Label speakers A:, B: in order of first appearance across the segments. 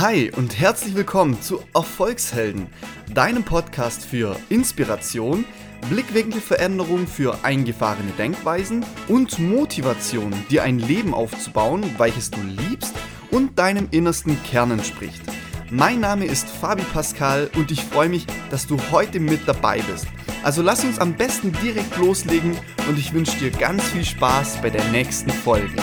A: Hi und herzlich willkommen zu Erfolgshelden, deinem Podcast für Inspiration, Blickwinkelveränderung für eingefahrene Denkweisen und Motivation, dir ein Leben aufzubauen, welches du liebst und deinem innersten Kern entspricht. Mein Name ist Fabi Pascal und ich freue mich, dass du heute mit dabei bist. Also lass uns am besten direkt loslegen und ich wünsche dir ganz viel Spaß bei der nächsten Folge.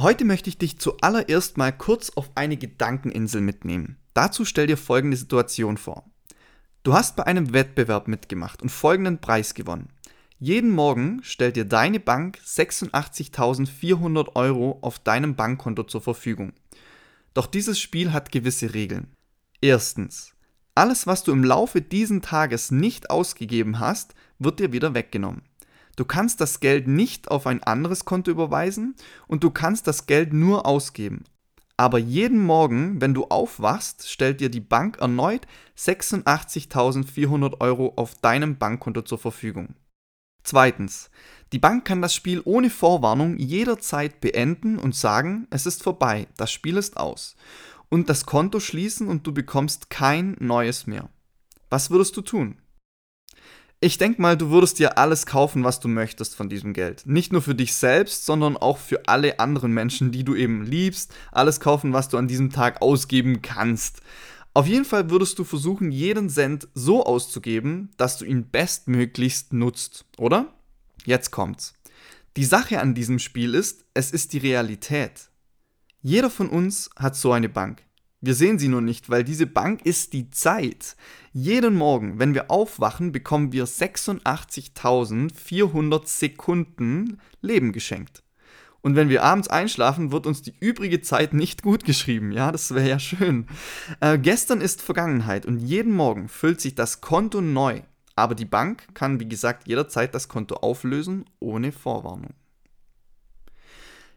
A: Heute möchte ich dich zuallererst mal kurz auf eine Gedankeninsel mitnehmen. Dazu stell dir folgende Situation vor. Du hast bei einem Wettbewerb mitgemacht und folgenden Preis gewonnen. Jeden Morgen stellt dir deine Bank 86.400 Euro auf deinem Bankkonto zur Verfügung. Doch dieses Spiel hat gewisse Regeln. Erstens. Alles, was du im Laufe diesen Tages nicht ausgegeben hast, wird dir wieder weggenommen. Du kannst das Geld nicht auf ein anderes Konto überweisen und du kannst das Geld nur ausgeben. Aber jeden Morgen, wenn du aufwachst, stellt dir die Bank erneut 86.400 Euro auf deinem Bankkonto zur Verfügung. Zweitens. Die Bank kann das Spiel ohne Vorwarnung jederzeit beenden und sagen, es ist vorbei, das Spiel ist aus. Und das Konto schließen und du bekommst kein neues mehr. Was würdest du tun? Ich denke mal, du würdest dir alles kaufen, was du möchtest von diesem Geld. Nicht nur für dich selbst, sondern auch für alle anderen Menschen, die du eben liebst. Alles kaufen, was du an diesem Tag ausgeben kannst. Auf jeden Fall würdest du versuchen, jeden Cent so auszugeben, dass du ihn bestmöglichst nutzt, oder? Jetzt kommt's. Die Sache an diesem Spiel ist, es ist die Realität. Jeder von uns hat so eine Bank. Wir sehen sie nur nicht, weil diese Bank ist die Zeit. Jeden Morgen, wenn wir aufwachen, bekommen wir 86.400 Sekunden Leben geschenkt. Und wenn wir abends einschlafen, wird uns die übrige Zeit nicht gut geschrieben. Ja, das wäre ja schön. Äh, gestern ist Vergangenheit und jeden Morgen füllt sich das Konto neu. Aber die Bank kann, wie gesagt, jederzeit das Konto auflösen ohne Vorwarnung.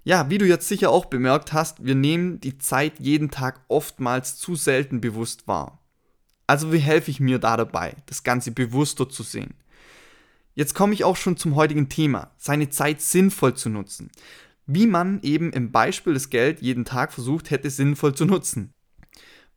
A: Ja, wie du jetzt sicher auch bemerkt hast, wir nehmen die Zeit jeden Tag oftmals zu selten bewusst wahr. Also wie helfe ich mir da dabei, das Ganze bewusster zu sehen? Jetzt komme ich auch schon zum heutigen Thema, seine Zeit sinnvoll zu nutzen. Wie man eben im Beispiel des Geld jeden Tag versucht hätte sinnvoll zu nutzen.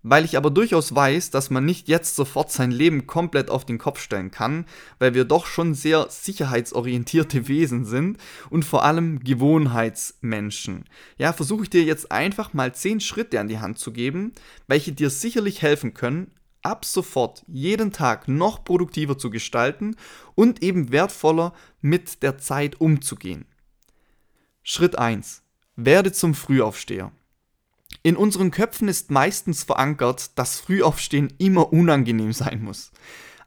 A: Weil ich aber durchaus weiß, dass man nicht jetzt sofort sein Leben komplett auf den Kopf stellen kann, weil wir doch schon sehr sicherheitsorientierte Wesen sind und vor allem Gewohnheitsmenschen. Ja, versuche ich dir jetzt einfach mal 10 Schritte an die Hand zu geben, welche dir sicherlich helfen können, ab sofort jeden Tag noch produktiver zu gestalten und eben wertvoller mit der Zeit umzugehen. Schritt 1. Werde zum Frühaufsteher. In unseren Köpfen ist meistens verankert, dass Frühaufstehen immer unangenehm sein muss.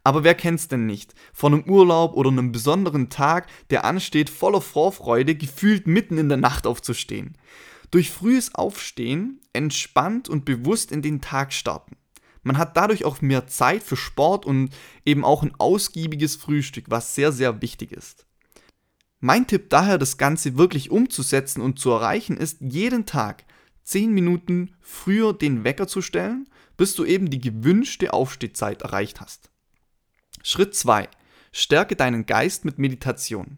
A: Aber wer kennt's denn nicht? Von einem Urlaub oder einem besonderen Tag, der ansteht, voller Vorfreude, gefühlt mitten in der Nacht aufzustehen. Durch frühes Aufstehen entspannt und bewusst in den Tag starten. Man hat dadurch auch mehr Zeit für Sport und eben auch ein ausgiebiges Frühstück, was sehr, sehr wichtig ist. Mein Tipp daher, das Ganze wirklich umzusetzen und zu erreichen, ist jeden Tag 10 Minuten früher den Wecker zu stellen, bis du eben die gewünschte Aufstehzeit erreicht hast. Schritt 2. Stärke deinen Geist mit Meditation.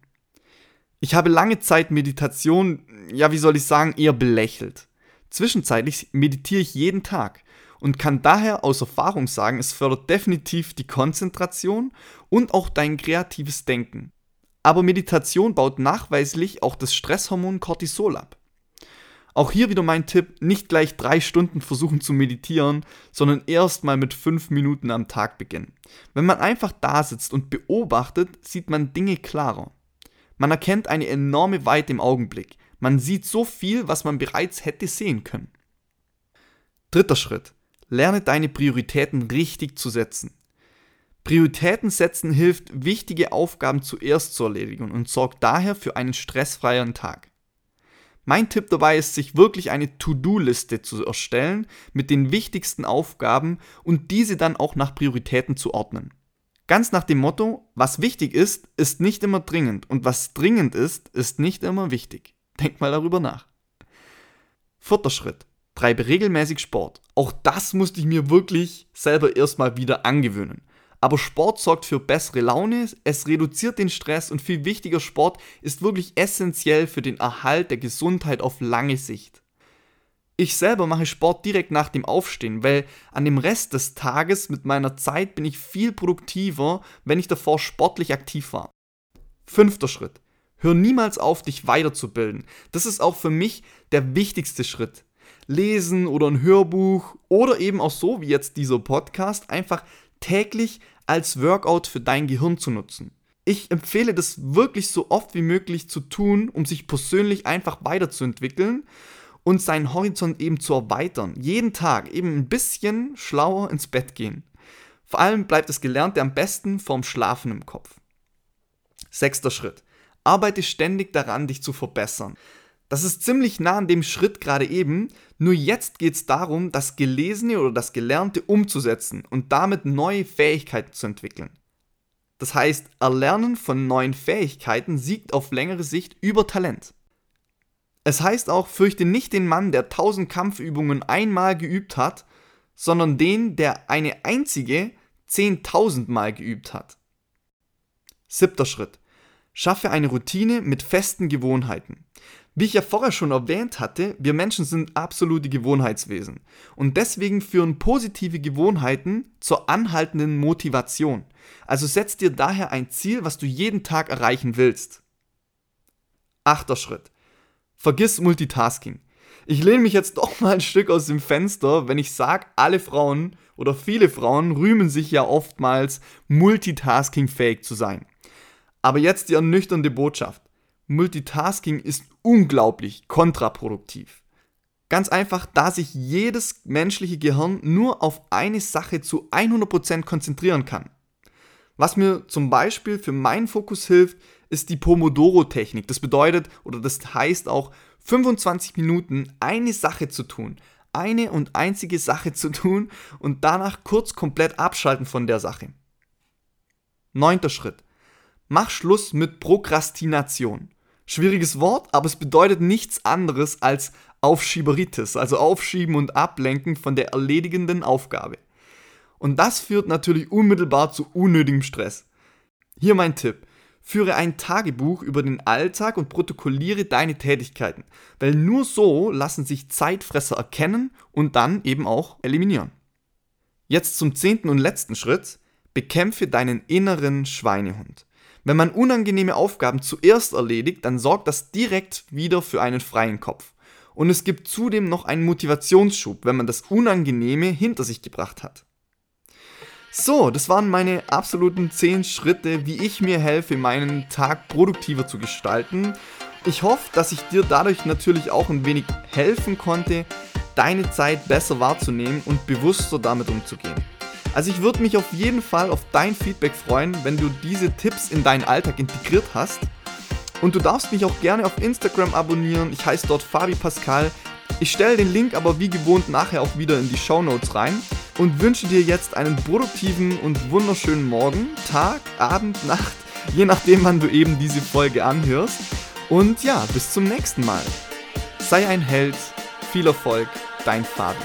A: Ich habe lange Zeit Meditation, ja wie soll ich sagen, eher belächelt. Zwischenzeitlich meditiere ich jeden Tag und kann daher aus Erfahrung sagen, es fördert definitiv die Konzentration und auch dein kreatives Denken. Aber Meditation baut nachweislich auch das Stresshormon Cortisol ab. Auch hier wieder mein Tipp, nicht gleich drei Stunden versuchen zu meditieren, sondern erstmal mit fünf Minuten am Tag beginnen. Wenn man einfach da sitzt und beobachtet, sieht man Dinge klarer. Man erkennt eine enorme Weite im Augenblick. Man sieht so viel, was man bereits hätte sehen können. Dritter Schritt. Lerne deine Prioritäten richtig zu setzen. Prioritäten setzen hilft, wichtige Aufgaben zuerst zu erledigen und sorgt daher für einen stressfreieren Tag. Mein Tipp dabei ist, sich wirklich eine To-Do-Liste zu erstellen mit den wichtigsten Aufgaben und diese dann auch nach Prioritäten zu ordnen. Ganz nach dem Motto, was wichtig ist, ist nicht immer dringend und was dringend ist, ist nicht immer wichtig. Denk mal darüber nach. Vierter Schritt. Treibe regelmäßig Sport. Auch das musste ich mir wirklich selber erstmal wieder angewöhnen. Aber Sport sorgt für bessere Laune, es reduziert den Stress und viel wichtiger, Sport ist wirklich essentiell für den Erhalt der Gesundheit auf lange Sicht. Ich selber mache Sport direkt nach dem Aufstehen, weil an dem Rest des Tages mit meiner Zeit bin ich viel produktiver, wenn ich davor sportlich aktiv war. Fünfter Schritt. Hör niemals auf, dich weiterzubilden. Das ist auch für mich der wichtigste Schritt. Lesen oder ein Hörbuch oder eben auch so wie jetzt dieser Podcast einfach täglich als Workout für dein Gehirn zu nutzen. Ich empfehle das wirklich so oft wie möglich zu tun, um sich persönlich einfach weiterzuentwickeln und seinen Horizont eben zu erweitern. Jeden Tag eben ein bisschen schlauer ins Bett gehen. Vor allem bleibt das Gelernte am besten vorm Schlafen im Kopf. Sechster Schritt. Arbeite ständig daran, dich zu verbessern. Das ist ziemlich nah an dem Schritt gerade eben, nur jetzt geht es darum, das Gelesene oder das Gelernte umzusetzen und damit neue Fähigkeiten zu entwickeln. Das heißt, Erlernen von neuen Fähigkeiten siegt auf längere Sicht über Talent. Es heißt auch, fürchte nicht den Mann, der tausend Kampfübungen einmal geübt hat, sondern den, der eine einzige zehntausendmal geübt hat. Siebter Schritt. Schaffe eine Routine mit festen Gewohnheiten. Wie ich ja vorher schon erwähnt hatte, wir Menschen sind absolute Gewohnheitswesen. Und deswegen führen positive Gewohnheiten zur anhaltenden Motivation. Also setz dir daher ein Ziel, was du jeden Tag erreichen willst. Achter Schritt. Vergiss Multitasking. Ich lehne mich jetzt doch mal ein Stück aus dem Fenster, wenn ich sage, alle Frauen oder viele Frauen rühmen sich ja oftmals, multitaskingfähig zu sein. Aber jetzt die ernüchternde Botschaft. Multitasking ist unglaublich kontraproduktiv. Ganz einfach, da sich jedes menschliche Gehirn nur auf eine Sache zu 100% konzentrieren kann. Was mir zum Beispiel für meinen Fokus hilft, ist die Pomodoro-Technik. Das bedeutet, oder das heißt auch, 25 Minuten eine Sache zu tun. Eine und einzige Sache zu tun und danach kurz komplett abschalten von der Sache. Neunter Schritt. Mach Schluss mit Prokrastination. Schwieriges Wort, aber es bedeutet nichts anderes als Aufschieberitis, also Aufschieben und Ablenken von der erledigenden Aufgabe. Und das führt natürlich unmittelbar zu unnötigem Stress. Hier mein Tipp. Führe ein Tagebuch über den Alltag und protokolliere deine Tätigkeiten, weil nur so lassen sich Zeitfresser erkennen und dann eben auch eliminieren. Jetzt zum zehnten und letzten Schritt. Bekämpfe deinen inneren Schweinehund. Wenn man unangenehme Aufgaben zuerst erledigt, dann sorgt das direkt wieder für einen freien Kopf. Und es gibt zudem noch einen Motivationsschub, wenn man das Unangenehme hinter sich gebracht hat. So, das waren meine absoluten 10 Schritte, wie ich mir helfe, meinen Tag produktiver zu gestalten. Ich hoffe, dass ich dir dadurch natürlich auch ein wenig helfen konnte, deine Zeit besser wahrzunehmen und bewusster damit umzugehen. Also ich würde mich auf jeden Fall auf dein Feedback freuen, wenn du diese Tipps in deinen Alltag integriert hast. Und du darfst mich auch gerne auf Instagram abonnieren. Ich heiße dort Fabi Pascal. Ich stelle den Link aber wie gewohnt nachher auch wieder in die Show Notes rein und wünsche dir jetzt einen produktiven und wunderschönen Morgen, Tag, Abend, Nacht, je nachdem, wann du eben diese Folge anhörst. Und ja, bis zum nächsten Mal. Sei ein Held, viel Erfolg, dein Fabi.